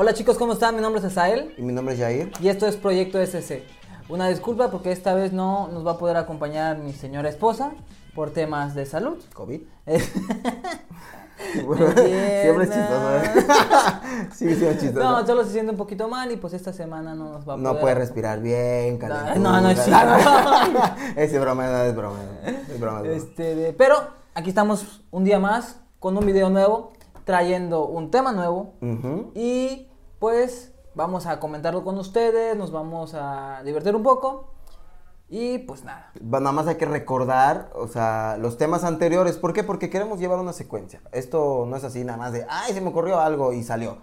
Hola chicos, ¿cómo están? Mi nombre es Asael Y mi nombre es Jair. y esto es Proyecto SC. Una disculpa porque esta vez no nos va a poder acompañar mi señora esposa por temas de salud. COVID. Siempre es chistoso, ¿eh? sí, sí, es chistoso. No, solo se siente un poquito mal y pues esta semana no nos va a poder. No puede respirar bien, calentura. no, no es cierto. Ese broma, no, es broma. Es broma. es broma. Este, pero aquí estamos un día más con un video nuevo, trayendo un tema nuevo y pues vamos a comentarlo con ustedes, nos vamos a divertir un poco y pues nada. Nada más hay que recordar, o sea, los temas anteriores. ¿Por qué? Porque queremos llevar una secuencia. Esto no es así nada más de, ay, se me ocurrió algo y salió.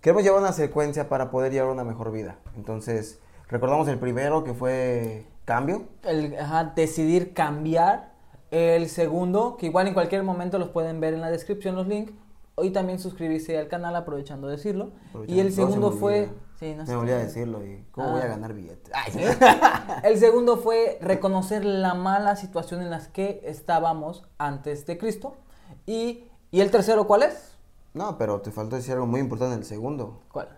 Queremos llevar una secuencia para poder llevar una mejor vida. Entonces, recordamos el primero que fue cambio. El, ajá, decidir cambiar. El segundo, que igual en cualquier momento los pueden ver en la descripción los links. Y también suscribirse al canal aprovechando de decirlo. Y el No, se segundo fue... Sí, no sé. me olvidó decirlo y cómo voy Ah. a ganar billetes. Ay. El segundo fue reconocer la mala situación en la que estábamos antes de Cristo. Y, y el tercero, ¿cuál es? No, pero te faltó decir algo muy importante el segundo. ¿Cuál?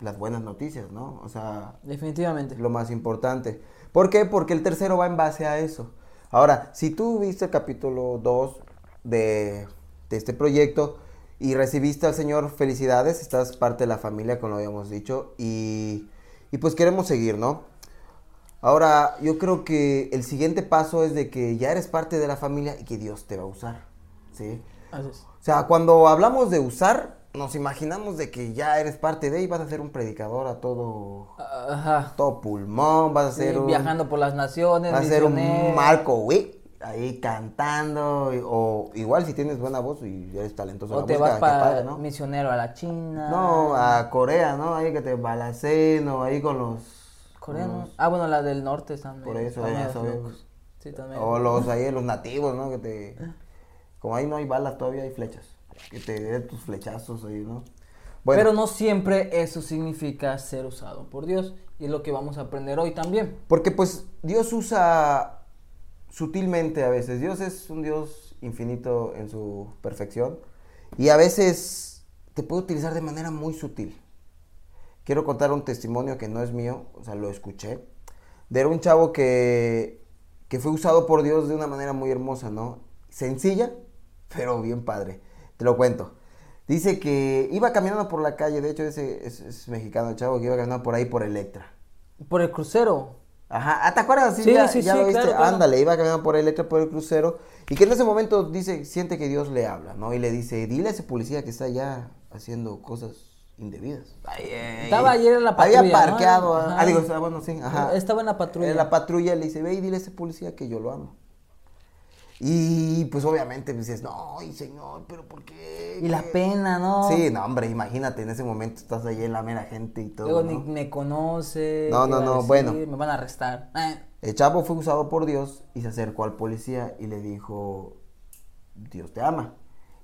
Las buenas noticias, ¿no? O sea, Definitivamente. lo más importante. ¿Por qué? Porque el tercero va en base a eso. Ahora, si tú viste el capítulo 2 de, de este proyecto y recibiste al Señor, felicidades, estás parte de la familia, como lo habíamos dicho, y, y pues queremos seguir, ¿no? Ahora, yo creo que el siguiente paso es de que ya eres parte de la familia y que Dios te va a usar, ¿sí? Así es. O sea, cuando hablamos de usar, nos imaginamos de que ya eres parte de y vas a ser un predicador a todo, Ajá. todo pulmón, vas a Sí, ser un, viajando por las naciones, vas a ser un. Marco Wick, ahí cantando, o igual si tienes buena voz y eres talentoso en O la te música, vas para ¿no? misionero a la China. No, a Corea, ¿no? Ahí que te balacen, o ahí con los... Coreano. con los- Ah, bueno, la del norte también. Por eso, medios sabemos. locos. Sí, también. O los ahí, los nativos, ¿no? Que te... Como ahí no hay balas, todavía hay flechas. Que te den tus flechazos ahí, ¿no? Pero no siempre eso significa ser usado por Dios. Y es lo que vamos a aprender hoy también. Porque pues Dios usa sutilmente a veces. Dios es un Dios infinito en su perfección. Y a veces te puede utilizar de manera muy sutil. Quiero contar un testimonio que no es mío, o sea, lo escuché. De un chavo que, que fue usado por Dios de una manera muy hermosa, ¿no? Sencilla, pero bien padre. Te lo cuento. Dice que iba caminando por la calle, de hecho ese es, es mexicano el chavo que iba caminando por ahí por Electra. Por el crucero. Ajá, ¿ah, ¿te acuerdas? Sí, ya, sí, ya sí, lo viste. claro, claro. Ándale, iba caminando por Electra, por el crucero. Y que en ese momento dice, siente que Dios le habla, ¿no? Y le dice, dile a ese policía que está allá haciendo cosas indebidas. Ay, ay, Estaba ayer en la patrulla, Había parqueado. Ah, digo, estaba, bueno, sí, ajá. Estaba en la patrulla. En la patrulla le dice, ve y dile a ese policía que yo lo amo. Y pues obviamente pues, dices, no, ay, señor, pero ¿por qué? Y la ¿Qué?". pena, ¿no? Sí, no, hombre, imagínate, en ese momento estás ahí en la mera gente y todo. Luego ¿no? ni me conoce. No, ¿qué no, no, decir? bueno. Me van a arrestar. Eh. El chavo fue usado por Dios y se acercó al policía y le dijo, Dios te ama.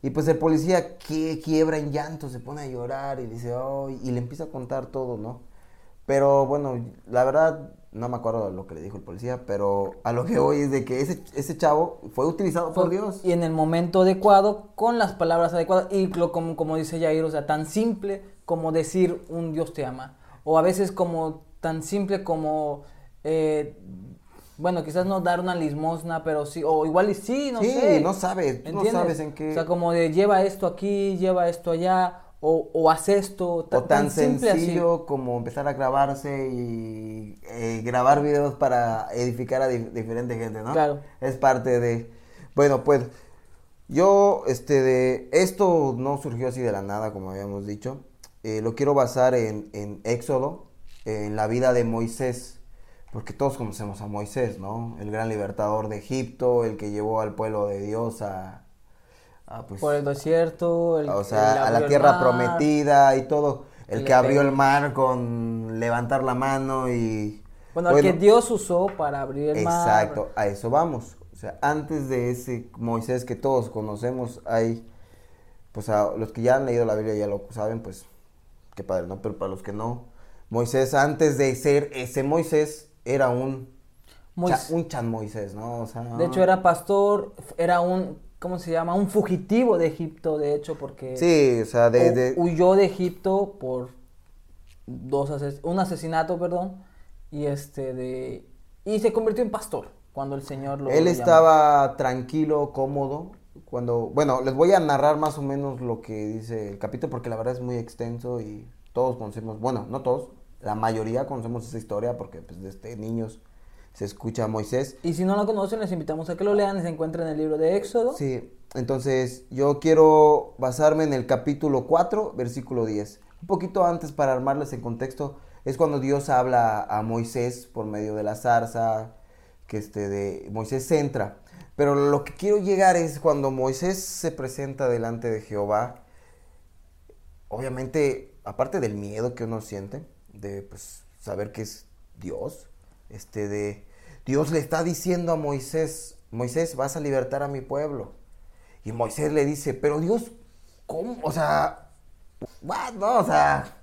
Y pues el policía que quiebra en llanto, se pone a llorar y dice, "Ay", y le empieza a contar todo, ¿no? Pero bueno, la verdad no me acuerdo lo que le dijo el policía, pero a lo que voy es de que ese, ese chavo fue utilizado por Dios. Y en el momento adecuado, con las palabras adecuadas. Y lo, como, como dice Jair, o sea, tan simple como decir un Dios te ama. O a veces como tan simple como, eh, bueno, quizás no dar una limosna, pero sí, o igual y sí, no sí, sé. no sabes, tú no sabes en qué... O sea, como de lleva esto aquí, lleva esto allá, o, o haz esto. o tan así. sencillo como empezar a grabarse y eh, grabar videos para edificar a di- diferente gente, ¿no? Claro. Es parte de... Bueno, pues yo, este, de... Esto no surgió así de la nada, como habíamos dicho. Eh, lo quiero basar en, en Éxodo, en la vida de Moisés. Porque todos conocemos a Moisés, ¿no? El gran libertador de Egipto, el que llevó al pueblo de Dios a... a, pues, Por el desierto, el, o sea, a la tierra mar. prometida y todo. El que abrió el mar con levantar la mano y... Bueno, el que Dios usó para abrir el mar. Exacto, a eso vamos. O sea, antes de ese Moisés que todos conocemos, hay, pues a los que ya han leído la Biblia ya lo saben, pues qué padre, ¿no? Pero para los que no, Moisés antes de ser ese Moisés era un, Mois- cha- un chan Moisés, ¿no? O sea, De hecho, era pastor, era un, ¿cómo se llama? Un fugitivo de Egipto, de hecho, porque Sí, o sea, de... hu- de- huyó de Egipto por dos ases- un asesinato, perdón, y este de y se convirtió en pastor cuando el Señor lo Él lo estaba tranquilo, cómodo. Cuando, bueno, les voy a narrar más o menos lo que dice el capítulo porque la verdad es muy extenso y todos conocemos, bueno, no todos, la mayoría conocemos esa historia porque pues desde niños se escucha a Moisés. Y si no lo conocen, les invitamos a que lo lean se encuentren en el libro de Éxodo. Sí, entonces yo quiero basarme en el capítulo 4, versículo 10. Un poquito antes para armarles en contexto, es cuando Dios habla a Moisés por medio de la zarza, que este de Moisés entra. Pero lo que quiero llegar es cuando Moisés se presenta delante de Jehová, obviamente, aparte del miedo que uno siente, de pues saber que es Dios, este de Dios le está diciendo a Moisés, Moisés, vas a libertar a mi pueblo. Y Moisés le dice, pero Dios, ¿cómo? O sea, what? No, o sea,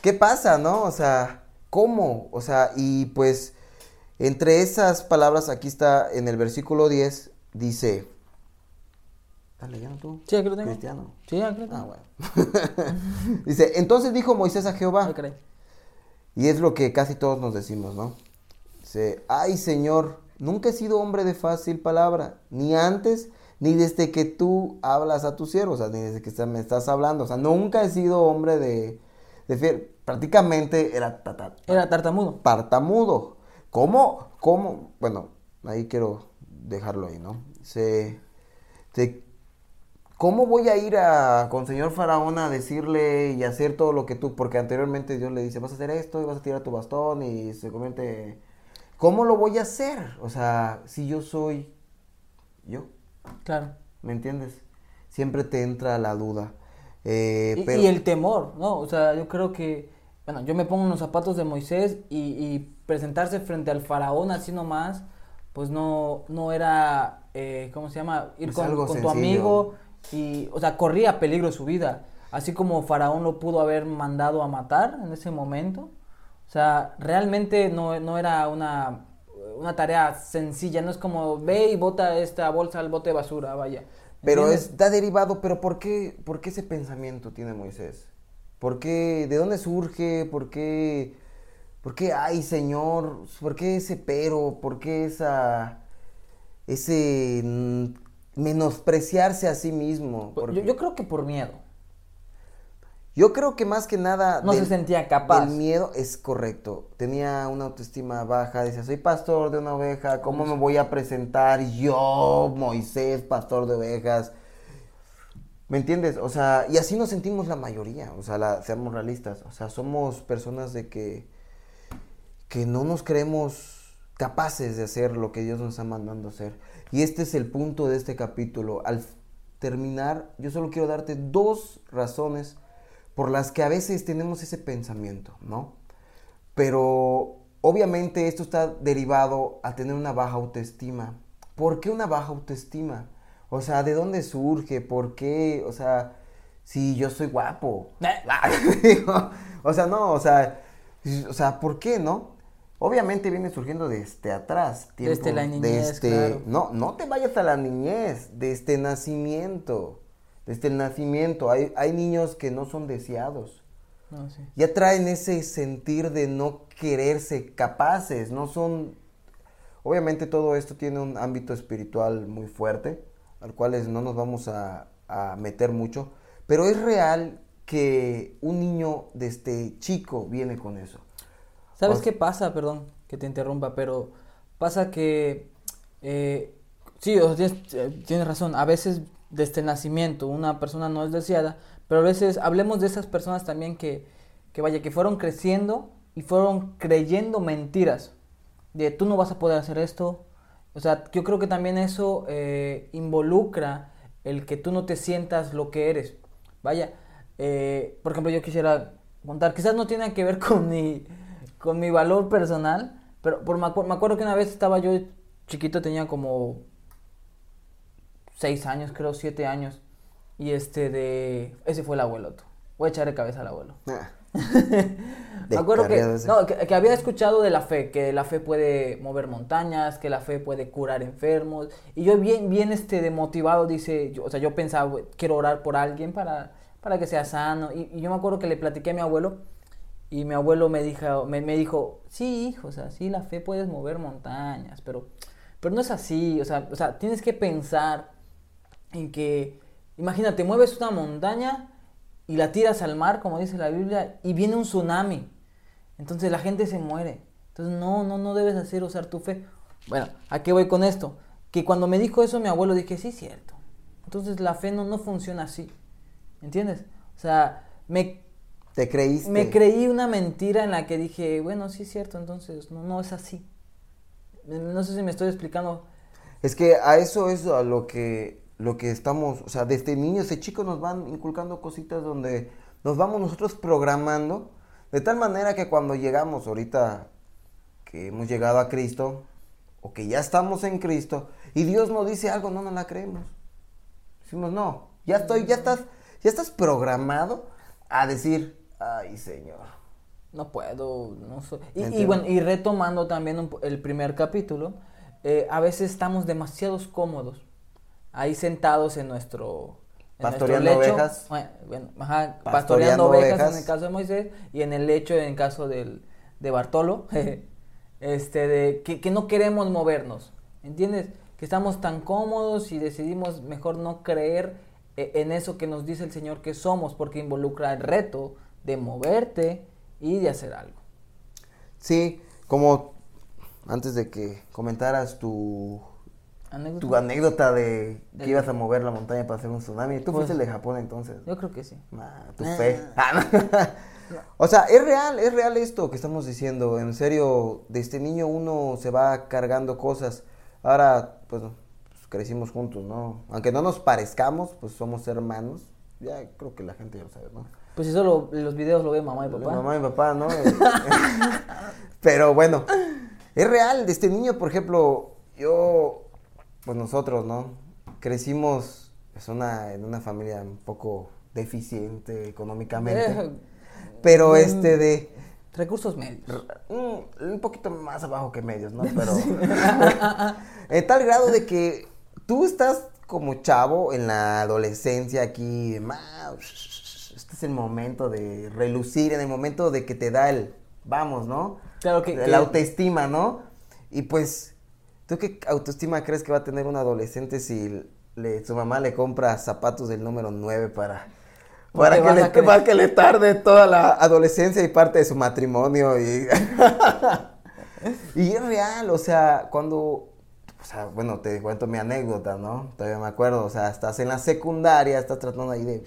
¿qué pasa, no? O sea, ¿cómo? O sea, y pues entre esas palabras, aquí está en el versículo 10, dice, ¿estás leyendo tú? Sí, aquí lo tengo. Cristiano. Sí, aquí lo Ah, bueno. dice, entonces dijo Moisés a Jehová, Ah, y es lo que casi todos nos decimos, ¿no? Dice, ay Señor, nunca he sido hombre de fácil palabra, ni antes, ni desde que tú hablas a tus siervos, o sea, ni desde que me estás hablando, o sea, nunca he sido hombre de, de fiel. Prácticamente era ta- ta- ta- Era tartamudo. partamudo. ¿Cómo? ¿Cómo? Bueno, ahí quiero dejarlo ahí, ¿no? Se, se- ¿Cómo voy a ir a, con señor Faraón a decirle y hacer todo lo que tú? Porque anteriormente Dios le dice, vas a hacer esto y vas a tirar tu bastón y se convierte... ¿Cómo lo voy a hacer? O sea, si yo soy yo, Claro. ¿me entiendes? Siempre te entra la duda. Eh, Y, pero- y el temor, ¿no? O sea, yo creo que, bueno, yo me pongo en los zapatos de Moisés y, y presentarse frente al faraón así nomás, pues no, no era, eh, ¿cómo se llama? Ir Es con, algo con tu amigo y, o sea, corría peligro su vida. Así como faraón lo pudo haber mandado a matar en ese momento. O sea, realmente no, no era una, una tarea sencilla, no es como ve y bota esta bolsa al bote de basura, vaya. Pero ¿Entiendes? está derivado, pero ¿por qué, ¿por qué ese pensamiento tiene Moisés? ¿Por qué? ¿De dónde surge? ¿Por qué? ¿Por qué, ay Señor? ¿Por qué ese pero? ¿Por qué esa, ese mm, menospreciarse a sí mismo? Yo, Porque- yo creo que por miedo. Yo creo que más que nada... No se sentía capaz. El miedo es correcto. Tenía una autoestima baja. Decía, soy pastor de una oveja. ¿Cómo me voy a presentar yo, Moisés, pastor de ovejas? ¿Me entiendes? O sea, y así nos sentimos la mayoría. O sea, la- seamos realistas. O sea, somos personas de que, que no nos creemos capaces de hacer lo que Dios nos está mandando hacer. Y este es el punto de este capítulo. Al terminar, yo solo quiero darte dos razones por las que a veces tenemos ese pensamiento, ¿no? Pero obviamente esto está derivado a tener una baja autoestima. ¿Por qué una baja autoestima? O sea, ¿de dónde surge? ¿Por qué? O sea, si yo soy guapo. Digo, o sea, no, o sea, o sea, ¿por qué no? Obviamente viene surgiendo desde atrás. Desde la niñez, desde- claro. No, no te vayas a la niñez, desde nacimiento. Desde el nacimiento. Hay, hay niños que no son deseados. No, sí. Ya traen ese sentir de no quererse capaces, no son... Obviamente todo esto tiene un ámbito espiritual muy fuerte, al cual no nos vamos a, a meter mucho, pero es real que un niño desde chico viene con eso. ¿Sabes O- qué pasa? Perdón que te interrumpa, pero pasa que, eh, sí, tienes, eh, tienes razón, a veces desde el nacimiento una persona no es deseada, pero a veces hablemos de esas personas también que, que vaya, que fueron creciendo y fueron creyendo mentiras, de tú no vas a poder hacer esto, o sea, yo creo que también eso eh, involucra el que tú no te sientas lo que eres. Vaya, eh, por ejemplo, yo quisiera contar, quizás no tiene que ver con mi, con mi valor personal, pero por, me acuerdo que una vez estaba yo chiquito, tenía como seis años, creo, siete años, y este de... Ese fue el abuelo, tú. Voy a echarle cabeza al abuelo. Ah, Me acuerdo que, no, que, que había escuchado de la fe, que la fe puede mover montañas, que la fe puede curar enfermos. Y yo bien, bien este, demotivado, dice, yo, o sea, yo pensaba, "Güey, quiero orar por alguien para, para que sea sano. Y, y yo me acuerdo que le platiqué a mi abuelo Y mi abuelo me dijo, me, me dijo, sí, hijo, o sea, sí, la fe puedes mover montañas, pero, pero no es así, o sea, o sea, tienes que pensar en que, imagínate, mueves una montaña y la tiras al mar, como dice la Biblia, y viene un tsunami. Entonces la gente se muere. Entonces no, no, no debes hacer usar tu fe. Bueno, ¿a qué voy con esto? Que cuando me dijo eso mi abuelo dije, sí, cierto. Entonces la fe no, no funciona así. ¿Entiendes? O sea, me, ¿Te creíste? me creí una mentira en la que dije, bueno, sí, cierto, entonces no, no es así. No sé si me estoy explicando. Es que a eso es a lo que, lo que estamos, o sea, desde niños, de chicos nos van inculcando cositas donde nos vamos nosotros programando, de tal manera que cuando llegamos ahorita, que hemos llegado a Cristo, o que ya estamos en Cristo, y Dios nos dice algo, no nos la creemos. Decimos, no, ya estoy, ya estás, ya estás programado a decir, ay Señor. No puedo, no soy. Y, y bueno, y retomando también un el primer capítulo, eh, a veces estamos demasiados cómodos, ahí sentados en nuestro, en nuestro Pastoreando lecho. ovejas. Bueno, ajá, Pastoreando pastoreando ovejas, ovejas. en el caso de Moisés y en el lecho en el caso del, de Bartolo, este, de que, que no queremos movernos, ¿entiendes? Que estamos tan cómodos y decidimos mejor no creer eh, en eso que nos dice el Señor que somos, porque involucra el reto de moverte y de hacer algo. Sí, como antes de que comentaras tu, ¿Anécdota? tu anécdota de que ibas a mover la montaña para hacer un tsunami, tú Pues- fuiste el de Japón entonces. Yo creo que sí. Ah, tu fe. Ah, no. o sea, es real, es real esto que estamos diciendo. En serio, de este niño uno se va cargando cosas. Ahora, pues, pues, crecimos juntos, ¿no? Aunque no nos parezcamos, pues somos hermanos. Ya creo que la gente ya lo sabe, ¿no? Pues si solo los videos lo ve mamá y papá. Mamá y papá, ¿no? Pero bueno, es real. De este niño, por ejemplo, yo, pues nosotros, ¿no? Crecimos pues, una, en una familia un poco deficiente económicamente. Eh, pero mm, este de... Recursos medios. mm, un poquito más abajo que medios, ¿no? Pero... en tal grado de que tú estás como chavo en la adolescencia aquí, este es el momento de relucir, en el momento de que te da el vamos, ¿no? Claro que- La que- autoestima, ¿no? Y pues, ¿tú qué autoestima crees que va a tener un adolescente si le, su mamá le compra zapatos del número 9 para, que le, para que le tarde toda la adolescencia y parte de su matrimonio? Y, y es real, o sea, cuando o sea, bueno, te cuento mi anécdota, ¿no? Todavía me acuerdo, o sea, estás en la secundaria, estás tratando ahí de,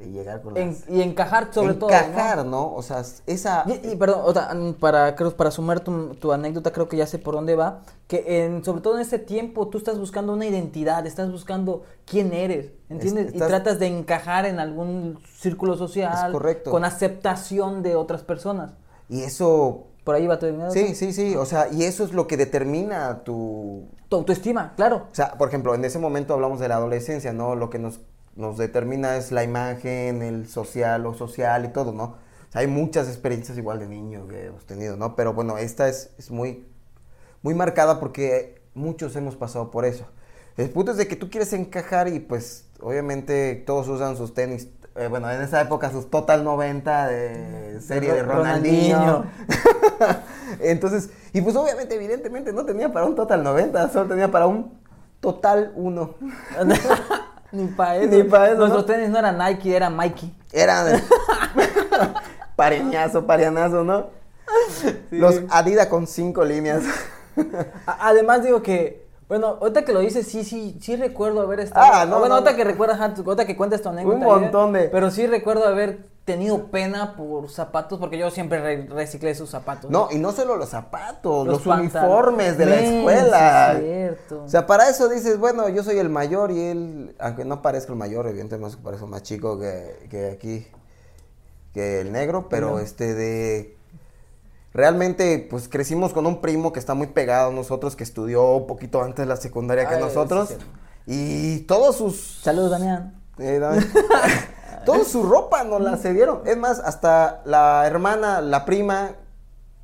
de llegar con En- las... y encajar sobre todo. encajar, ¿no? ¿no? O sea, esa... Y, y, perdón, otra, mm, para, creo, para sumar tu, tu anécdota, creo que ya sé por dónde va. Que en, sobre todo en este tiempo tú estás buscando una identidad, estás buscando quién eres, ¿entiendes? Es- Y tratas de encajar en algún círculo social. Es correcto. Con aceptación de otras personas. Y eso... Por ahí va tu anécdota. Sí, sí, sí, o sea, y eso es lo que determina tu... Tu autoestima, claro. O sea, por ejemplo, en ese momento hablamos de la adolescencia, ¿no? Lo que nos, nos determina es la imagen, el social, lo social y todo, ¿no? O sea, hay muchas experiencias igual de niños que hemos tenido, ¿no? Pero bueno, esta es, es muy, muy marcada porque muchos hemos pasado por eso. El punto es de que tú quieres encajar y pues obviamente todos usan sus tenis, eh, bueno, en esa época sus Total 90 de serie de Ro- Ronaldinho. Ronaldinho. Entonces, y pues obviamente, evidentemente no tenía para un Total 90, solo tenía para un Total 1. Ni para eso. Ni pa' eso, Nuestros ¿no? tenis no era Nike, era Mikey. Era de- pareñazo, parianazo, ¿no? Los Adidas con cinco líneas. Además digo que, bueno, ahorita que lo dices, sí, sí, sí recuerdo haber estado. Ah, no, bueno, no, ahorita no. que recuerdas, ahorita que cuentas tu anécdota. Un montón de- Pero sí recuerdo haber tenido pena por zapatos, porque yo siempre re- reciclé esos zapatos. No, y no solo los zapatos, Los los, uniformes de la escuela. sí, cierto. O sea, para eso dices, bueno, yo soy el mayor y él, aunque no parezca el mayor, evidentemente parezco más chico que, que aquí, que el negro, pero este de... Realmente, pues crecimos con un primo que está muy pegado a nosotros, que estudió un poquito antes la secundaria que nosotros. y todos sus Saludos, Damián. eh, Dami- Toda su ropa nos la cedieron. Es más, hasta la hermana, la prima,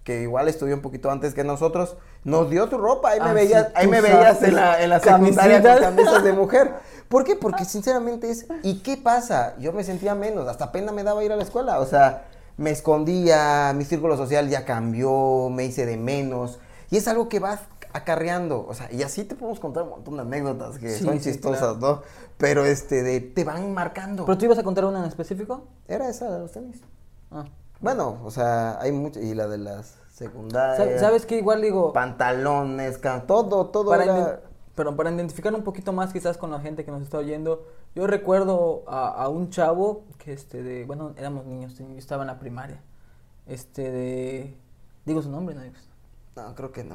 que igual estudió un poquito antes que nosotros, nos dio su ropa. Ahí me Ah, veías, sí, ahí me veías en la, en la secundaria con camisas de mujer. ¿Por qué? Porque sinceramente es, ¿y qué pasa? Yo me sentía menos, hasta pena me daba ir a la escuela. O sea, me escondía, mi círculo social ya cambió, me hice de menos. Y es algo que vas acarreando, o sea, y así te podemos contar un montón de anécdotas que Sí, son sí, chistosas, ¿no? Pero este, de, te van marcando. ¿Pero tú ibas a contar una en específico? Era esa de los tenis. Ah. Bueno, o sea, hay muchas, y la de las secundarias. Sa- ¿Sabes qué? Igual digo, Pantalones, todo, todo para, era... iden- pero para identificar un poquito más quizás con la gente que nos está oyendo, yo recuerdo a, a un chavo que, este, de, bueno, éramos niños, yo estaba en la primaria, este, de, digo su nombre, ¿no? Digo su- No, creo que no.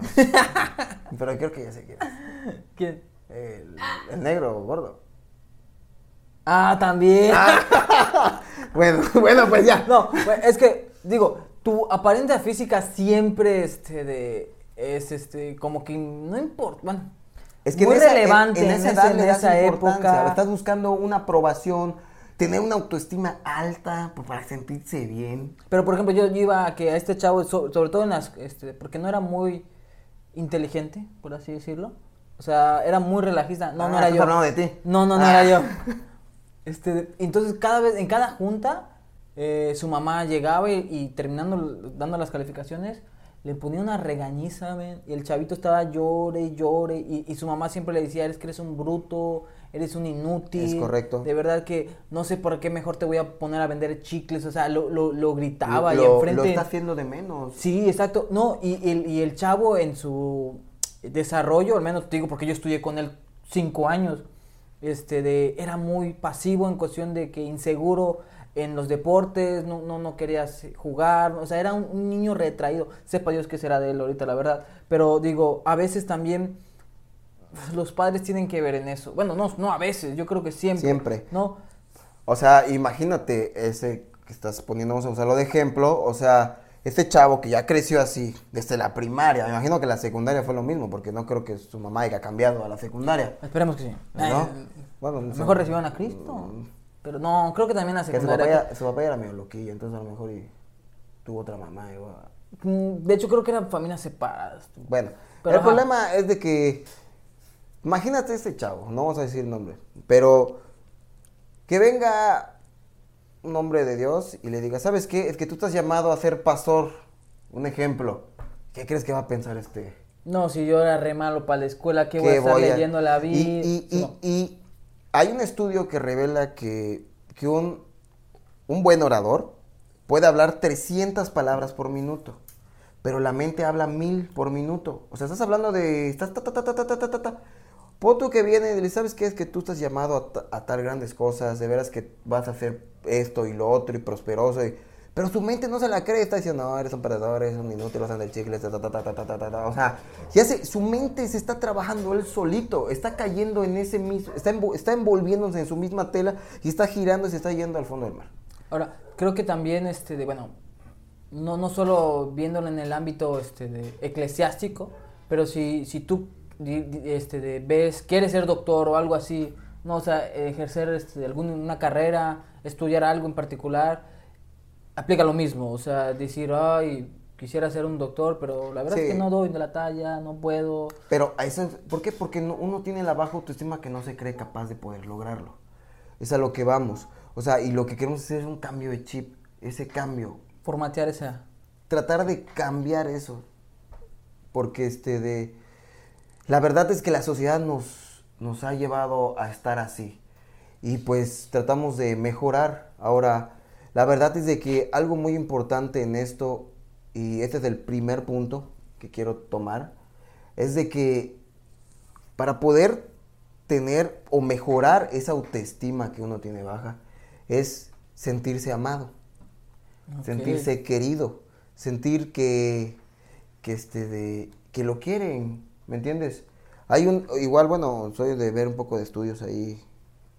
Pero creo que ya sé quién es. ¿Quién? El, el negro gordo. Ah, también. Bueno, bueno, pues ya. No, bueno, es que, digo, tu apariencia física siempre, este, de, es, este, como que no importa, bueno, Es que muy en esa, en- relevante en, esa edad en esa época. Estás buscando una aprobación, tener una autoestima alta pues, para sentirse bien. Pero por ejemplo, yo, yo iba a que a este chavo, so- sobre todo en las, este, porque no era muy inteligente, por así decirlo. O sea, era muy relajista. No, no Ah, era estás yo. hablando de ti. No, no, no Ah. era yo. Este, entonces cada vez, en cada junta, eh, su mamá llegaba y, y terminando dando las calificaciones, le ponía una regañiza, men, y el chavito estaba llore, llore, y, y su mamá siempre le decía, eres que eres un bruto, eres un inútil. Es correcto. De verdad que no sé por qué mejor te voy a poner a vender chicles, o sea, lo, lo, lo gritaba y lo, enfrente. lo está haciendo de menos. Sí, exacto. No, y, y el, y el chavo en su desarrollo, al menos te digo porque yo estudié con él cinco años, este, de, era muy pasivo en cuestión de que inseguro en los deportes, no, no, no quería se- jugar, o sea, era un, un niño retraído. Sepa Dios qué será de él ahorita, la verdad. Pero digo, a veces también los padres tienen que ver en eso. Bueno, no, no a veces, yo creo que siempre. Siempre. ¿No? O sea, imagínate ese que estás poniendo, vamos a usarlo de ejemplo. O sea, este chavo que ya creció así desde la primaria. Me imagino que la secundaria fue lo mismo, porque no creo que su mamá haya cambiado a la secundaria. Esperemos que sí. ¿No? Eh, Bueno, no sé. mejor reciban a Cristo. Mm. Pero no, creo que también la Que su papá, secundaria. ya, su papá ya era medio loquillo, entonces a lo mejor y tuvo otra mamá. igual. Mm, De hecho, creo que eran familias separadas. Bueno, Pero, el ajá. problema es de que, imagínate este chavo, no vamos a decir nombre, pero que venga un hombre de Dios y le diga, ¿sabes qué? Es que tú estás llamado a ser pastor, un ejemplo. ¿Qué crees que va a pensar este? No, si yo era re malo para la escuela, ¿qué voy a ¿Qué estar voy a- leyendo la Biblia? y- y- No. y hay un estudio que revela que, que un, un buen orador puede hablar 300 palabras por minuto, pero la mente habla mil por minuto. O sea, estás hablando de... Estás ta, ta, ta, Pon tú que viene y le ¿sabes qué? Es que tú estás llamado a, a, tal grandes cosas, de veras que vas a hacer esto y lo otro y prosperoso. Y... Pero su mente no se la cree, está diciendo, no, eres un perdedor, eres un inútil, vas a andar chicles, ta, ta, ta, ta ta ta. O sea, ya se, su mente se está trabajando él solito, está cayendo en ese mismo, está, está envolviéndose en su misma tela y está girando y se está yendo al fondo del mar. Ahora, creo que también, este, de, bueno, no, no solo viéndolo en el ámbito este, de, eclesiástico, pero si, si tú este, de, ves, quieres ser doctor o algo así, no, o sea, ejercer este, alguna una carrera, estudiar algo en particular, aplica lo mismo, o sea, decir, ay, quisiera ser un doctor, pero la verdad es que no doy de la talla, no puedo. Pero, ¿por qué? Porque no- uno tiene la baja autoestima que no se cree capaz de poder lograrlo. Es a lo que vamos. O sea, y lo que queremos hacer es un cambio de chip, ese cambio. Formatear esa. Tratar de cambiar eso. Porque este de... La verdad es que la sociedad nos, nos ha llevado a estar así. Y pues tratamos de mejorar. Ahora, la verdad es de que algo muy importante en esto, y este es el primer punto que quiero tomar, es de que para poder tener o mejorar esa autoestima que uno tiene baja, es sentirse amado, sentirse querido, sentir que, que, este de, que lo quieren, ¿me entiendes? Hay un, igual, bueno, soy de ver un poco de estudios ahí,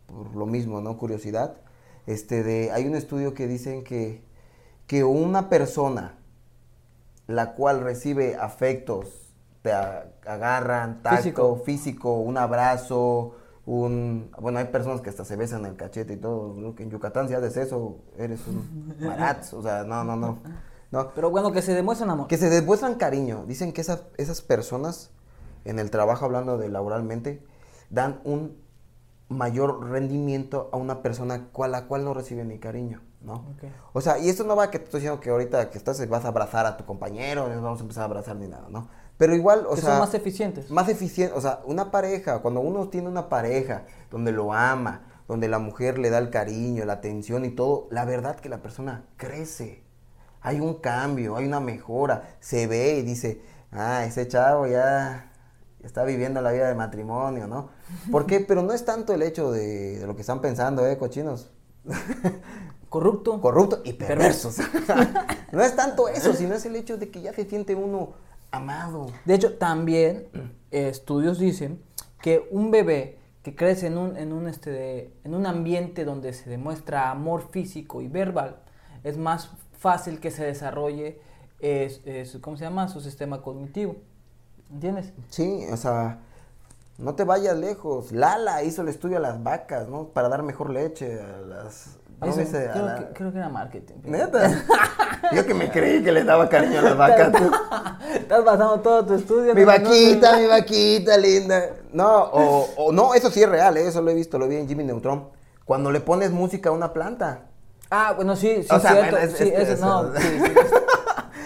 por lo mismo, ¿no? Curiosidad. Este de, hay un estudio que dicen que, que una persona la cual recibe afectos, te agarran, tacto, Físico. físico. un abrazo, un... Bueno, hay personas que hasta se besan el cachete y todo, ¿no? que en Yucatán si haces eso, eres un maratz, o sea, no, no, no. no. Pero bueno, que se demuestren amor. Que se demuestran cariño. Dicen que esas, esas personas, en el trabajo hablando de laboralmente, dan un mayor rendimiento a una persona cual la cual no recibe mi cariño, ¿no? Ok. O sea, y esto no va que te estoy diciendo que ahorita que estás vas a abrazar a tu compañero, nos vamos a empezar a abrazar ni nada, ¿no? Pero igual, o que sea, son más eficientes. más eficiente, o sea, una pareja, cuando uno tiene una pareja donde lo ama, donde la mujer le da el cariño, la atención y todo, la verdad que la persona crece. Hay un cambio, hay una mejora, se ve y dice, ah, ese chavo ya está viviendo la vida de matrimonio, ¿no? ¿Por qué? Pero no es tanto el hecho de, de lo que están pensando, ¿eh, cochinos? Corrupto. corruptos y perversos. no es tanto eso, sino es el hecho de que ya se siente uno amado. De hecho, también eh, estudios dicen que un bebé que crece en un, en un, este, de- en un ambiente donde se demuestra amor físico y verbal, es más fácil que se desarrolle, es, es- ¿cómo se llama? Su sistema cognitivo. ¿Entiendes? Sí, o sea, no te vayas lejos. Lala hizo el estudio a las vacas, ¿no? Para dar mejor leche a las... creo, la- que, creo que era marketing. ¿Neta? Yo que me creí que le daba cariño a las vacas. tú. Estás basando todo tu estudio. mi no- vaquita, mi vaquita linda. No, o, o no, eso sí es real, ¿eh? eso lo he visto, lo vi en Jimmy Neutron. Cuando le pones música a una planta. Ah, bueno, sí, sí, O sea, cierto. bueno, es- sí, es- eso, es- no, sí, sí.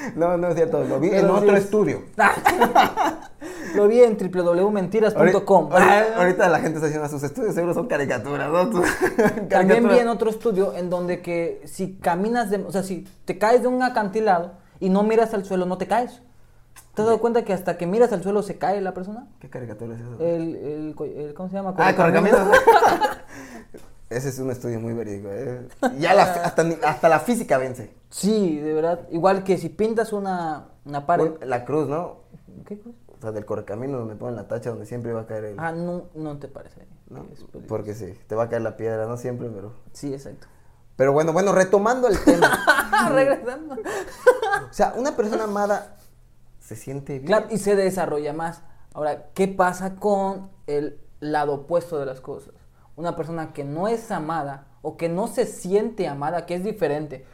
No, no es cierto, lo vi en Pero otro es- estudio. Lo vi en www.mentiras.com. Ahorita, ahorita la gente está haciendo sus estudios, seguro son caricaturas, ¿no? También vi en otro estudio en donde que si caminas, de, o sea, si te caes de un acantilado y no miras al suelo, no te caes. ¿Te has dado cuenta que hasta que miras al suelo se cae la persona? ¿Qué caricatura es eso? El, el, el- ¿Cómo se llama? Ah, Correcaminos. Ese es un estudio muy verídico. ¿eh? Ya la, hasta, hasta la física vence. Sí, de verdad. Igual que si pintas una, una pared. La cruz, ¿no? ¿Qué cosa? O sea, del correcamino donde ponen la tacha donde siempre va a caer el... Ah, no, no te parece. Porque sí, te va a caer la piedra, no siempre, pero... Sí, exacto. Pero bueno, bueno, retomando el tema. Regresando. o sea, una persona amada se siente bien. Claro, y se desarrolla más. Ahora, ¿qué pasa con el lado opuesto de las cosas? Una persona que no es amada o que no se siente amada, que es diferente.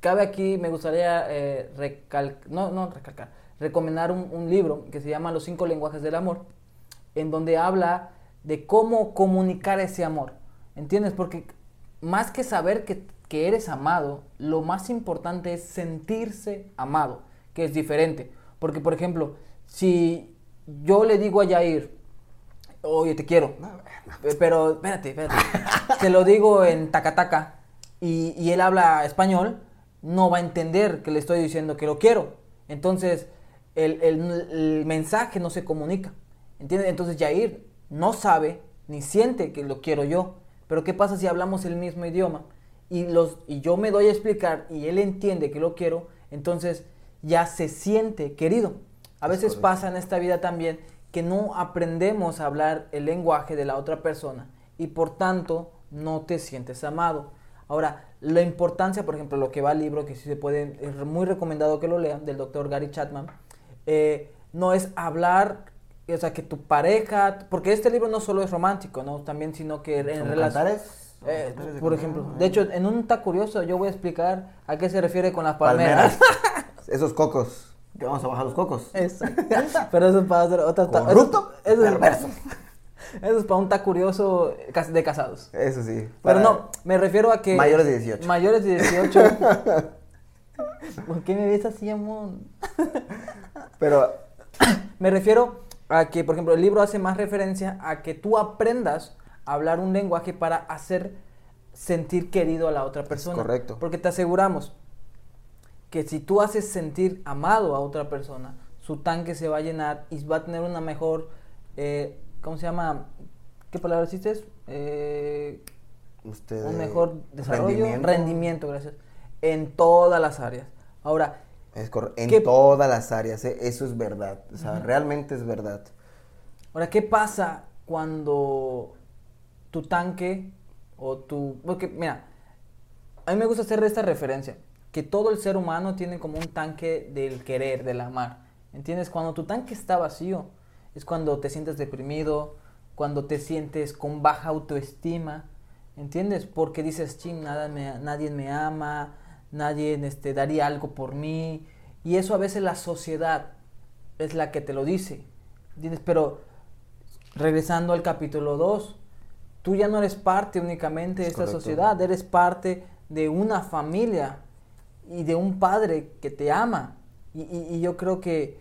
Cabe aquí, me gustaría eh, no, no recalcar, recomendar un, un libro que se llama Los cinco lenguajes del amor, en donde habla de cómo comunicar ese amor. ¿Entiendes? Porque más que saber que, que eres amado, lo más importante es sentirse amado, que es diferente. Porque, por ejemplo, si yo le digo a Yair, oye, te quiero, pe- pero espérate, espérate, te lo digo en tacataca y, y él habla español, no va a entender que le estoy diciendo que lo quiero. Entonces, el, el- el mensaje no se comunica. ¿Entiendes? Entonces, Yair no sabe ni siente que lo quiero yo. Pero, ¿qué pasa si hablamos el mismo idioma? Y, los, y yo me doy a explicar y él entiende que lo quiero, entonces ya se siente querido. A veces pasa en esta vida también que no aprendemos a hablar el lenguaje de la otra persona y por tanto no te sientes amado. Ahora, la importancia, por ejemplo, lo que va al libro, que sí se puede, es muy recomendado que lo lean, del doctor Gary Chapman, eh, no es hablar, o sea, que tu pareja, porque este libro no solo es romántico, ¿no? También, sino que en ¿Como relación... cantares? Eh, por ejemplo, de hecho, en un ta curioso yo voy a explicar a qué se refiere con las palmeras. Palmeras. Esos cocos. Que vamos a bajar los cocos. Exacto. Pero eso es para hacer otra Corrupto, eso, eso perverso. eso es para un ta curioso de casados. Eso sí. Pero no, me refiero a que. Mayores de 18. Mayores de 18. ¿Por qué me ves así, amor? Pero Me refiero a que, por ejemplo, el libro hace más referencia a que tú aprendas a hablar un lenguaje para hacer sentir querido a la otra persona. correcto. Porque te aseguramos que si tú haces sentir amado a otra persona, su tanque se va a llenar y va a tener una mejor, eh, ¿cómo se llama? ¿Qué palabra hiciste? Eh, usted, un mejor desarrollo, rendimiento. rendimiento. gracias, en todas las áreas. Ahora, Es en ¿Qué- todas las áreas, ¿eh? eso es verdad. O sea, realmente es verdad. Ahora, ¿qué pasa cuando tu tanque o tu... Porque, mira, a mí me gusta hacer esta referencia, que todo el ser humano tiene como un tanque del querer, del amar. ¿Entiendes? Cuando tu tanque está vacío, es cuando te sientes deprimido, cuando te sientes con baja autoestima, ¿entiendes? Porque dices, ching, nada me- nadie me ama, nadie este, daría algo por mí. Y eso a veces la sociedad es la que te lo dice, ¿entiendes? Pero regresando al capítulo 2, tú ya no eres parte únicamente de Es esta correcto. sociedad, eres parte de una familia y de un padre que te ama. Y, y- y yo creo que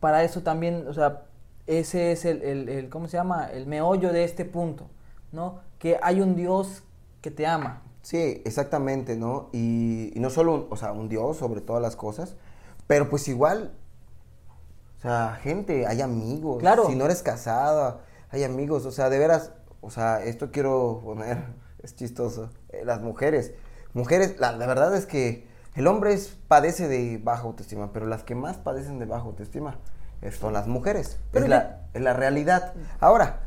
para eso también, o sea, ese es el, el- el- ¿cómo se llama? El meollo de este punto, ¿no? Que hay un Dios que te ama. Sí, exactamente, ¿no? Y, y no solo, un- o sea, un Dios sobre todas las cosas, pero pues igual, o sea, gente, hay amigos. Claro. Si no eres casada, hay amigos, o sea, de veras, o sea, esto quiero poner, es chistoso, eh, las mujeres. Mujeres, la, la verdad es que el hombre es, padece de baja autoestima, pero las que más padecen de baja autoestima eh, son las mujeres. Pero es, la, es la realidad. Ahora,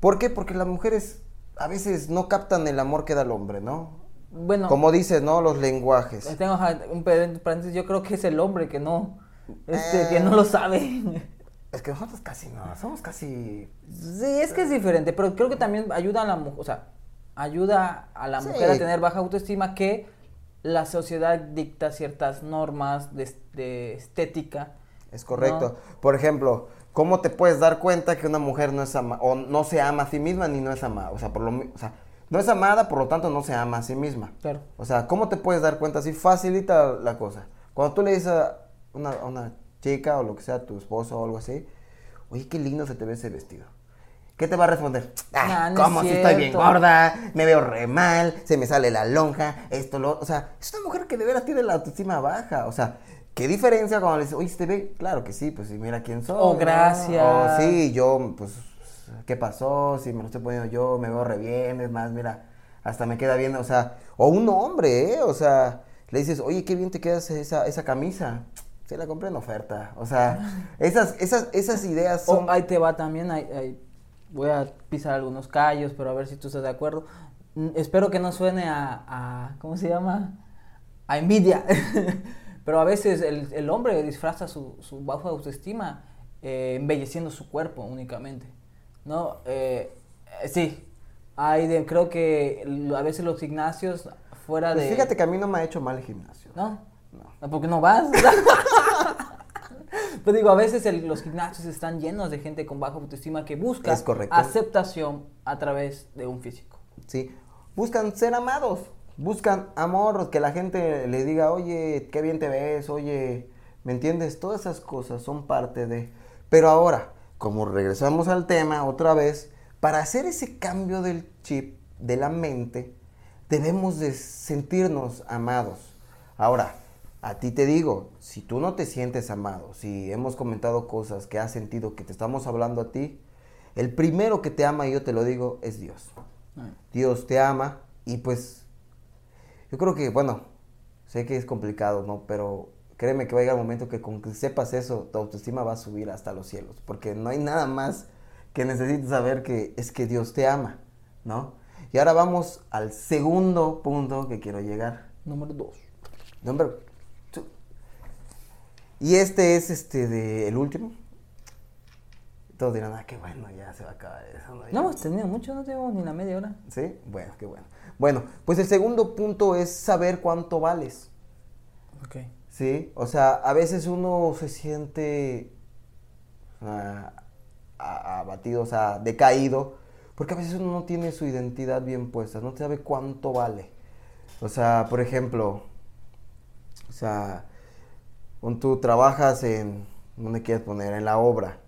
¿por qué? Porque las mujeres a veces no captan el amor que da el hombre, ¿no? Bueno, Como dices, ¿no? Los lenguajes. Eh, Tengo un par- paréntesis, yo creo que es el hombre que no, este, Eh. que no lo sabe. Es que nosotros casi no, somos casi... Sí, es que es diferente, pero creo que también ayuda a la mujer, o sea, ayuda a la Sí. mujer a tener baja autoestima que la sociedad dicta ciertas normas de, de estética. Es correcto. Por ejemplo, ¿cómo te puedes dar cuenta que una mujer no es ama o no se ama a sí misma ni no es amada? O sea, por lo, o sea, no es amada, por lo tanto no se ama a sí misma. Claro. O sea, ¿cómo te puedes dar cuenta? Así facilita la cosa. Cuando tú le dices a una, a una chica o lo que sea, tu esposo o algo así, oye, qué lindo se te ve ese vestido. ¿Qué te va a responder? Ah, Nah, no es ¿cómo si estoy bien gorda? Me veo re mal, se me sale la lonja, esto, lo... O sea, es una mujer que de veras tiene la autoestima baja. O sea, ¿qué diferencia cuando le dices, oye, ¿se te ve? Claro que sí, pues sí, mira quién soy. Oh, ¿no? gracias. O sí, yo, pues, ¿qué pasó? Si me lo estoy poniendo yo, me veo re bien, es más, mira, hasta me queda bien, o sea, o un hombre, ¿eh? O sea, le dices, oye, qué bien te queda esa, esa camisa. Se la compré en oferta. O sea, esas, esas, esas ideas son... ahí te va también, ahí- ahí voy a pisar algunos callos, pero a ver si tú estás de acuerdo. Mm, Espero que no suene a, a- ¿cómo se llama? A envidia. pero a veces el, el hombre disfraza su, su baja autoestima eh, embelleciendo su cuerpo únicamente. ¿No? Eh, sí. Hay de, creo que a veces los gimnasios fuera Pues de... fíjate que a mí no me ha hecho mal el gimnasio. ¿No? No. ¿Por qué no vas? Pero digo, a veces el- los gimnasios están llenos de gente con baja autoestima que busca Es aceptación a través de un físico. Sí. Buscan ser amados. Buscan amor, que la gente le diga, oye, qué bien te ves, oye, ¿me entiendes? Todas esas cosas son parte de... Pero ahora, como regresamos al tema otra vez, para hacer ese cambio del chip, de la mente, debemos de sentirnos amados. Ahora, a ti te digo, si tú no te sientes amado, si hemos comentado cosas que has sentido que te estamos hablando a ti, el primero que te ama, y yo te lo digo, es Dios. Dios te ama y pues yo creo que, bueno, sé que es complicado, ¿no? Pero créeme que va a llegar el momento que con que sepas eso, tu autoestima va a subir hasta los cielos, porque no hay nada más que necesites saber que es que Dios te ama, ¿no? Y ahora vamos al segundo punto que quiero llegar. Número dos. Number two. Y este es este de el último. Todos dirán, ah, qué bueno, ya se va a acabar eso. No hemos tenido mucho, no tenemos ni la media hora. ¿Sí? Bueno, qué bueno. Bueno, pues el segundo punto es saber cuánto vales. Ok. ¿Sí? O sea, a veces uno se siente abatido, o sea, decaído, porque a veces uno no tiene su identidad bien puesta, no sabe cuánto vale. O sea, por ejemplo, o sea, tú trabajas en, ¿dónde quieres poner? En la obra.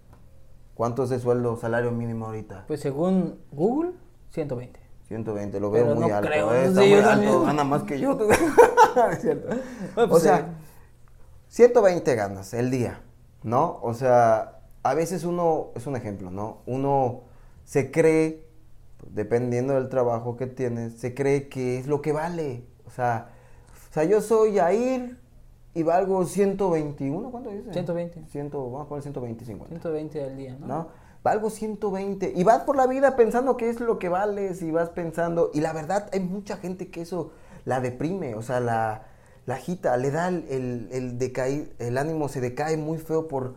¿Cuánto es el sueldo, salario mínimo ahorita? Pues según Google, 120. 120, lo veo Pero muy no alto. creo, ¿eh? Está muy alto, gana más que yo. Es cierto. Bueno, o pues, sea, eh. 120 ganas el día, ¿no? O sea, a veces uno, es un ejemplo, ¿no? Uno se cree, dependiendo del trabajo que tiene, se cree que es lo que vale. O sea, o sea yo soy Yair y valgo 121, ¿cuánto dice? 120. 100, vamos a poner 120, 50. 120 al día, ¿no? ¿no? Valgo 120 y vas por la vida pensando que es lo que vales y vas pensando y la verdad hay mucha gente que eso la deprime, o sea, la, la agita, le da el, el, el decaí- el ánimo se decae muy feo por,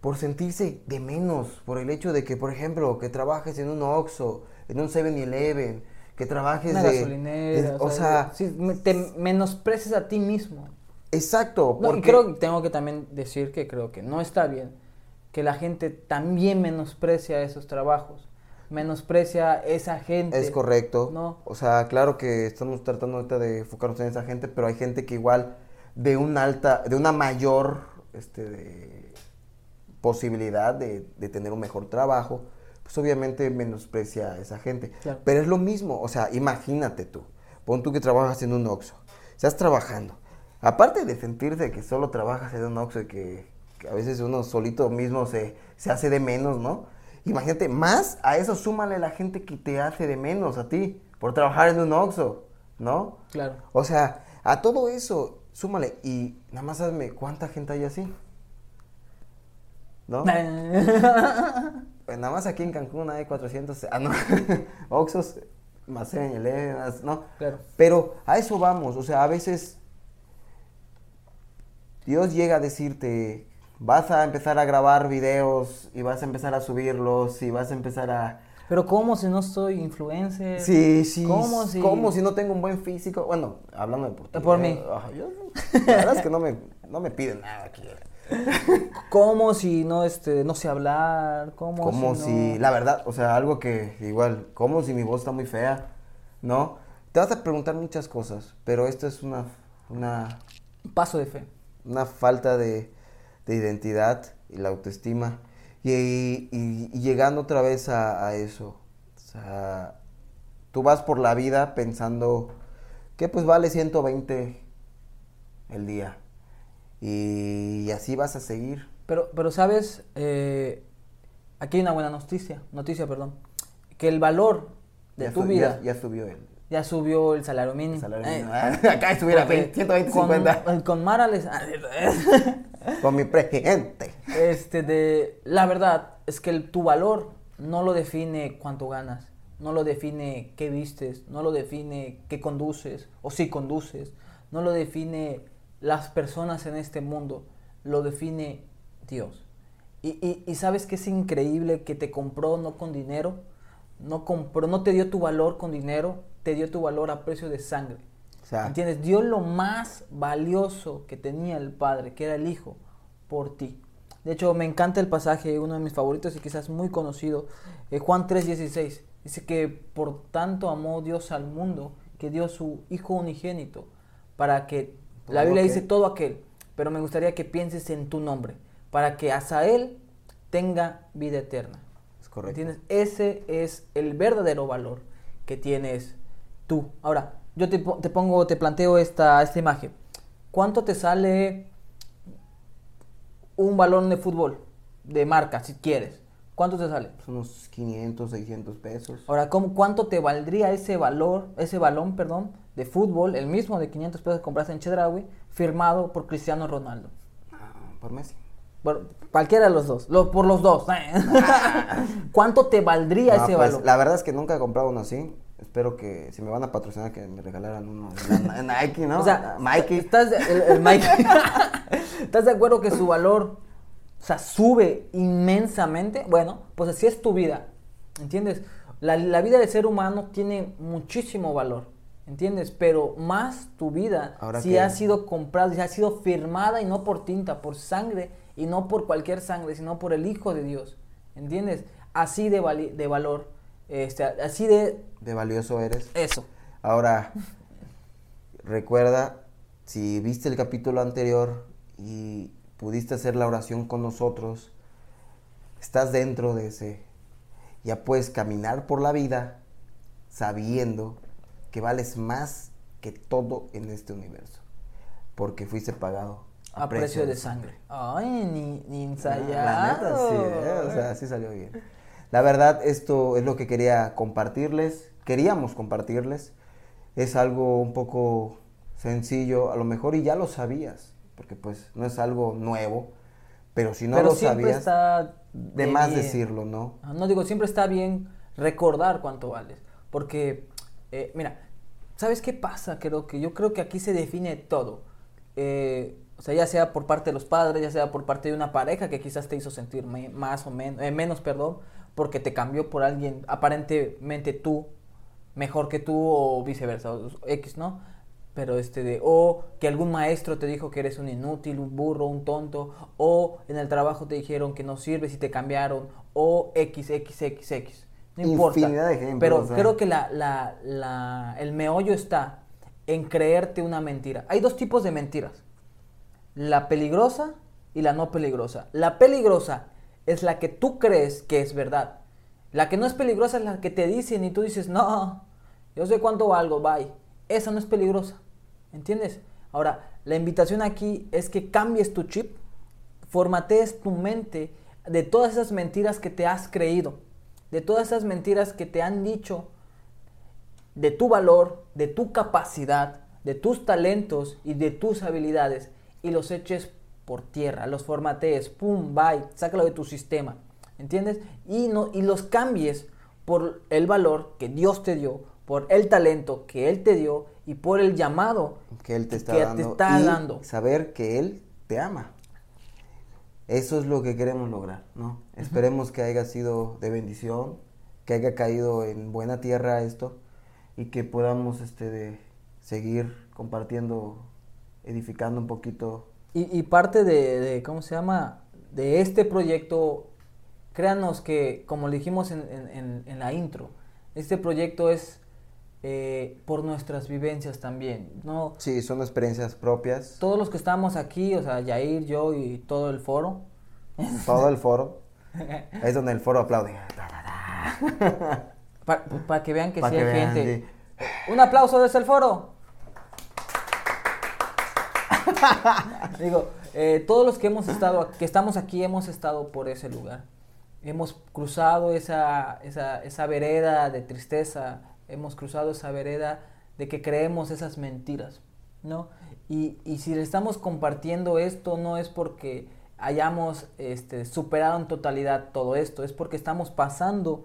por sentirse de menos, por el hecho de que, por ejemplo, que trabajes en un Oxxo, en un 7-Eleven, que trabajes Una de, gasolinera, de- o sea, sí, me- te menosprecias a ti mismo. Exacto, No, porque creo que tengo que también decir que creo que no está bien que la gente también menosprecia esos trabajos. menosprecia esa gente. Es correcto. No. O sea, claro que estamos tratando ahorita de enfocarnos en esa gente, pero hay gente que igual de una alta, de una mayor este, de posibilidad de, de tener un mejor trabajo, pues obviamente menosprecia a esa gente. Claro. Pero es lo mismo, o sea, imagínate tú, pon tú que trabajas en un Oxxo, estás trabajando, aparte de sentirse que solo trabajas en un Oxxo y que, que a veces uno solito mismo se, se hace de menos, ¿no? Imagínate, más a eso súmale la gente que te hace de menos a ti por trabajar en un Oxxo, ¿no? Claro. O sea, a todo eso, súmale. Y nada más hazme, ¿cuánta gente hay así? ¿No? Pues nada más aquí en Cancún hay 400, ah, no, Oxxos, más 7-Eleven, más- ¿no? Claro. Pero a eso vamos, o sea, a veces Dios llega a decirte, vas a empezar a grabar videos y vas a empezar a subirlos y vas a empezar a... Pero ¿cómo si no soy influencer? Sí, sí. ¿Cómo si...? ¿Cómo si no tengo un buen físico? Bueno, hablando de por ti. Por ¿eh? mí. Ah, yo- la verdad es que no me, no me piden nada aquí. ¿Cómo si no, este, no sé hablar? ¿Cómo, si, la verdad, o sea, algo que igual, como si mi voz está muy fea, ¿no? Te vas a preguntar muchas cosas, pero esto es una, una, Paso de fe. Una falta de, de identidad y la autoestima. Y, y- y llegando otra vez a, a eso, o sea, tú vas por la vida pensando que pues vale 120 el día. Y, así vas a seguir. Pero, pero sabes, Eh, aquí hay una buena noticia, noticia, perdón, que el valor de Ya tu su- vida Ya, ya subió ya subió el salario mínimo. salario Eh, mínimo. Acá estuviera porque 120, con, 50. Con Mara les- ah, Con mi presidente. Este, de, la verdad es que el- tu valor no lo define cuánto ganas, no lo define qué vistes, no lo define qué conduces o si conduces, no lo define las personas en este mundo, lo define Dios. Y, y- y sabes que es increíble que te compró no con dinero, no compró, no te dio tu valor con dinero, te dio tu valor a precio de sangre. ¿Entiendes? Dio lo más valioso que tenía el Padre, que era el Hijo, por ti. De hecho, me encanta el pasaje, uno de mis favoritos y quizás muy conocido, eh, Juan 3:16. Dice que por tanto amó Dios al mundo, que dio su Hijo unigénito, para que, la Biblia dice todo aquel, pero me gustaría que pienses en tu nombre, para que hasta Él tenga vida eterna. Correcto. ¿Entiendes? Ese es el verdadero valor que tienes tú. Ahora, yo te, te pongo, te planteo esta, esta imagen. ¿Cuánto te sale un balón de fútbol de marca, si quieres? ¿Cuánto te sale? Son unos 500, 600 pesos. Ahora, ¿cómo, ¿cuánto te valdría ese valor, ese balón, perdón, de fútbol, el mismo de 500 pesos que compraste en Chedraui, firmado por Cristiano Ronaldo? Ah, por Messi. Por cualquiera de los dos, lo- por los dos. ¿Cuánto te valdría No, ese pues, balón? La verdad es que nunca he comprado uno así. Espero que si me van a patrocinar que me regalaran uno Nike, ¿no? O sea, Mikey. ¿estás de, el- el Mike- ¿estás de acuerdo que su valor o sea, sube inmensamente? Bueno, pues así es tu vida, ¿entiendes? La, la vida del ser humano tiene muchísimo valor, ¿entiendes? Pero más tu vida, Ahora si que- ha sido comprada, si ha sido firmada y no por tinta, por sangre y no por cualquier sangre, sino por el Hijo de Dios, ¿entiendes? Así de, vali- de valor, este, así de De valioso eres. eso. Ahora, recuerda, si viste el capítulo anterior y pudiste hacer la oración con nosotros, estás dentro de ese. Ya puedes caminar por la vida sabiendo que vales más que todo en este universo. Porque fuiste pagado A, precio de sangre. Ay, ni, ni Ah, ensayado. La neta, sí, ¿eh? o sea, sí salió bien. La verdad, esto es lo que quería compartirles, queríamos compartirles. Es algo un poco sencillo, a lo mejor, y ya lo sabías, porque pues no es algo nuevo, pero si no Pero lo siempre sabías, está de más bien. decirlo, ¿no? Ah, No digo, siempre está bien recordar cuánto vales. Porque, eh, mira, ¿sabes qué pasa? Creo que yo creo que aquí se define todo. Eh, o sea, ya sea por parte de los padres, ya sea por parte de una pareja que quizás te hizo sentir más o menos, menos, perdón, porque te cambió por alguien aparentemente tú mejor que tú o viceversa, o X, ¿no? Pero este de, o que algún maestro te dijo que eres un inútil, un burro, un tonto, o en el trabajo te dijeron que no sirves y te cambiaron, o X, X, X, X. No importa. Infinidad de ejemplos, Pero o sea. creo que la, la- la- el meollo está en creerte una mentira. Hay dos tipos de mentiras. La peligrosa y la no peligrosa. La peligrosa es la que tú crees que es verdad. La que no es peligrosa es la que te dicen y tú dices, no, yo sé cuánto valgo, bye. Esa no es peligrosa. ¿Entiendes? Ahora, la invitación aquí es que cambies tu chip, formatees tu mente de todas esas mentiras que te has creído, de todas esas mentiras que te han dicho de tu valor, de tu capacidad, de tus talentos y de tus habilidades y los eches por tierra, los formatees, pum, bye, sácalo de tu sistema, ¿entiendes? Y, no, y los cambies por el valor que Dios te dio, por el talento que Él te dio y por el llamado que Él te está que dando. te está y dando. saber que Él te ama. Eso es lo que queremos lograr, ¿no? Esperemos que haya sido de bendición, que haya caído en buena tierra esto y que podamos este, de seguir compartiendo, edificando un poquito. Y, y parte de, de, ¿cómo se llama? De este proyecto, créanos que, como le dijimos en, en- en- en la intro, este proyecto es eh, por nuestras vivencias también. No, Sí, son experiencias propias. todos los que estamos aquí, o sea, Yair, yo y todo el foro, Todo el foro. Es donde el foro aplaude. para que vean que Pa' sí que hay vean, gente. Un aplauso desde el foro. Digo, eh, todos los que hemos estado, que estamos aquí, hemos estado por ese lugar. Hemos cruzado esa, esa, esa vereda de tristeza, hemos cruzado esa vereda de que creemos esas mentiras, ¿no? Y, y si le estamos compartiendo esto, no es porque hayamos este, superado en totalidad todo esto, es porque estamos pasando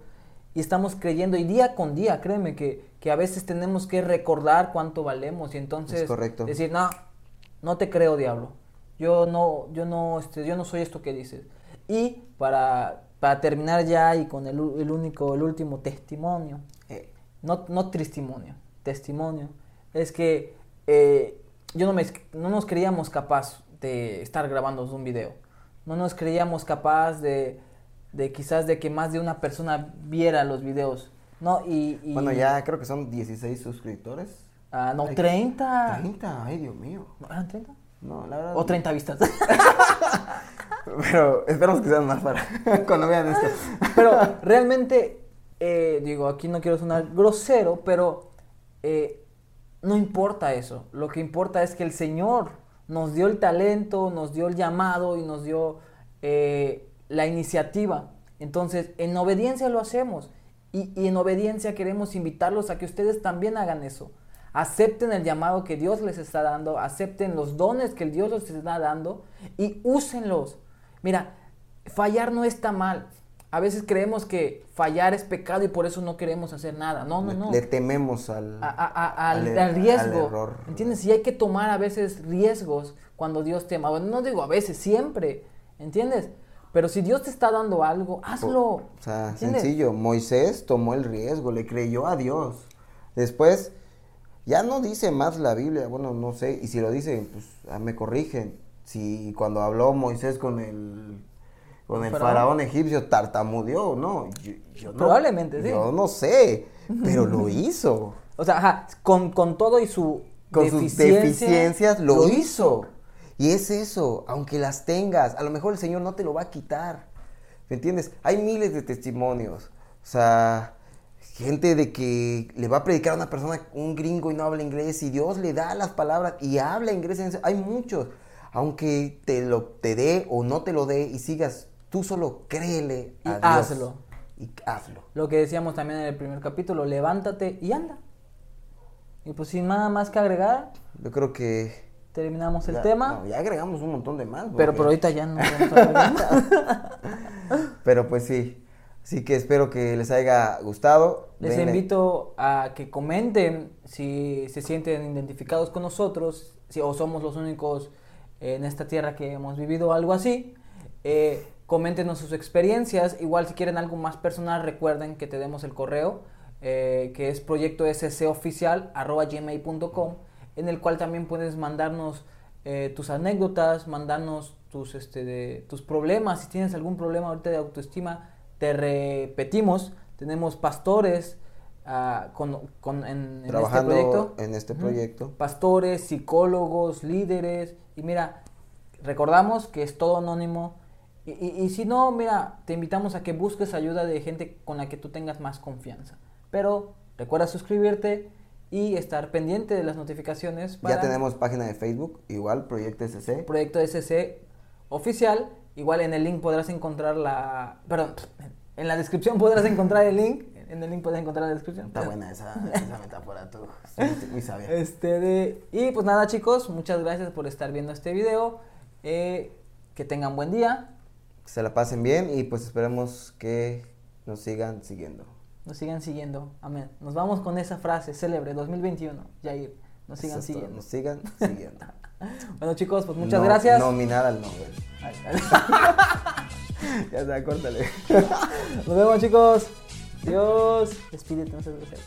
y estamos creyendo, y día con día, créeme que, que a veces tenemos que recordar cuánto valemos y entonces Es correcto. decir, no, no te creo, diablo. Yo no, yo no, este, yo no soy esto que dices. Y para, para terminar ya y con el, el único, el último testimonio, Eh, no, no testimonio, testimonio, es que eh, yo no, me, no nos creíamos capaz de estar grabando un video. No nos creíamos capaz de, de quizás de que más de una persona viera los videos. No, y, y- Bueno, ya creo que son 16 suscriptores. Ah, no, Ay, 30. 30, ay Dios mío. ¿No ¿Eran 30? No, la verdad. O 30 vistas. Pero esperamos que sean más para cuando vean esto. pero realmente, eh, digo, aquí no quiero sonar grosero, pero eh, no importa eso. Lo que importa es que el Señor nos dio el talento, nos dio el llamado y nos dio eh, la iniciativa. Entonces, en obediencia lo hacemos. Y, y en obediencia queremos invitarlos a que ustedes también hagan eso. Acepten el llamado que Dios les está dando, acepten los dones que Dios les está dando y úsenlos. Mira, fallar no está mal. A veces creemos que fallar es pecado y por eso no queremos hacer nada. No, no, no. Le tememos al, A- a- a- al, al- al riesgo. al error. ¿Entiendes? Y hay que tomar a veces riesgos cuando Dios te ama. Bueno, no digo a veces, siempre. ¿Entiendes? Pero si Dios te está dando algo, hazlo. O sea, ¿Entiendes? sencillo. Moisés tomó el riesgo, le creyó a Dios. Después, ya no dice más la Biblia, bueno, no sé, y si lo dice, pues ah, me corrigen. Si cuando habló Moisés con el con el Faraón. faraón egipcio tartamudeó, no, yo, yo no- Probablemente, sí. Yo no sé, pero lo hizo. O sea, ajá, con, con todo y su con sus deficiencia, deficiencias lo, hizo. Y es eso, aunque las tengas, a lo mejor el Señor no te lo va a quitar. ¿Me entiendes? Hay miles de testimonios. O sea, gente de que le va a predicar a una persona, un gringo y no habla inglés, y Dios le da las palabras y habla inglés. Hay muchos. Aunque te lo te dé o no te lo dé y sigas, tú solo créele Y Dios. hazlo. Y hazlo. Lo que decíamos también en el primer capítulo, levántate y anda. Y pues sin nada más que agregar, Yo creo que... terminamos el ya- no, no, ya agregamos un montón de más. Pero, porque- pero ahorita ya no. Pero pues sí. Así que espero que les haya gustado. Les Ven- invito a que comenten si se sienten identificados con nosotros, si o somos los únicos en esta tierra que hemos vivido algo así. Eh, coméntenos sus experiencias. Igual si quieren algo más personal, recuerden que tenemos el correo, eh, que es proyecto gmail.com, en el cual también puedes mandarnos eh, tus anécdotas, mandarnos tus, este, de, tus problemas. Si tienes algún problema ahorita de autoestima, te repetimos, tenemos pastores ah, con, con- en, en este Trabajando proyecto. en este Ujú. proyecto. Pastores, psicólogos, líderes. Y mira, recordamos que es todo anónimo. Y, y- y si no, mira, te invitamos a que busques ayuda de gente con la que tú tengas más confianza. Pero recuerda suscribirte y estar pendiente de las notificaciones para Ya tenemos página de Facebook, igual, Proyecto SC. Proyecto SC oficial. Igual en el link podrás encontrar la... Perdón, en la descripción podrás encontrar el link. En el link podrás encontrar la descripción. Está buena esa, esa metáfora, tú. Muy, muy sabia. Este de... Y pues nada chicos, muchas gracias por estar viendo este video. Eh, que tengan buen día. Que se la pasen bien y pues esperemos que nos sigan siguiendo. Nos sigan siguiendo. Amén. Nos vamos con esa frase célebre 2021. Yair. Nos sigan siguiendo. Nos sigan siguiendo. Bueno chicos, pues muchas No- gracias. Nominar al Nobel. Ya está, córtale. Nos vemos chicos. Dios. Despídete, no seas grosero.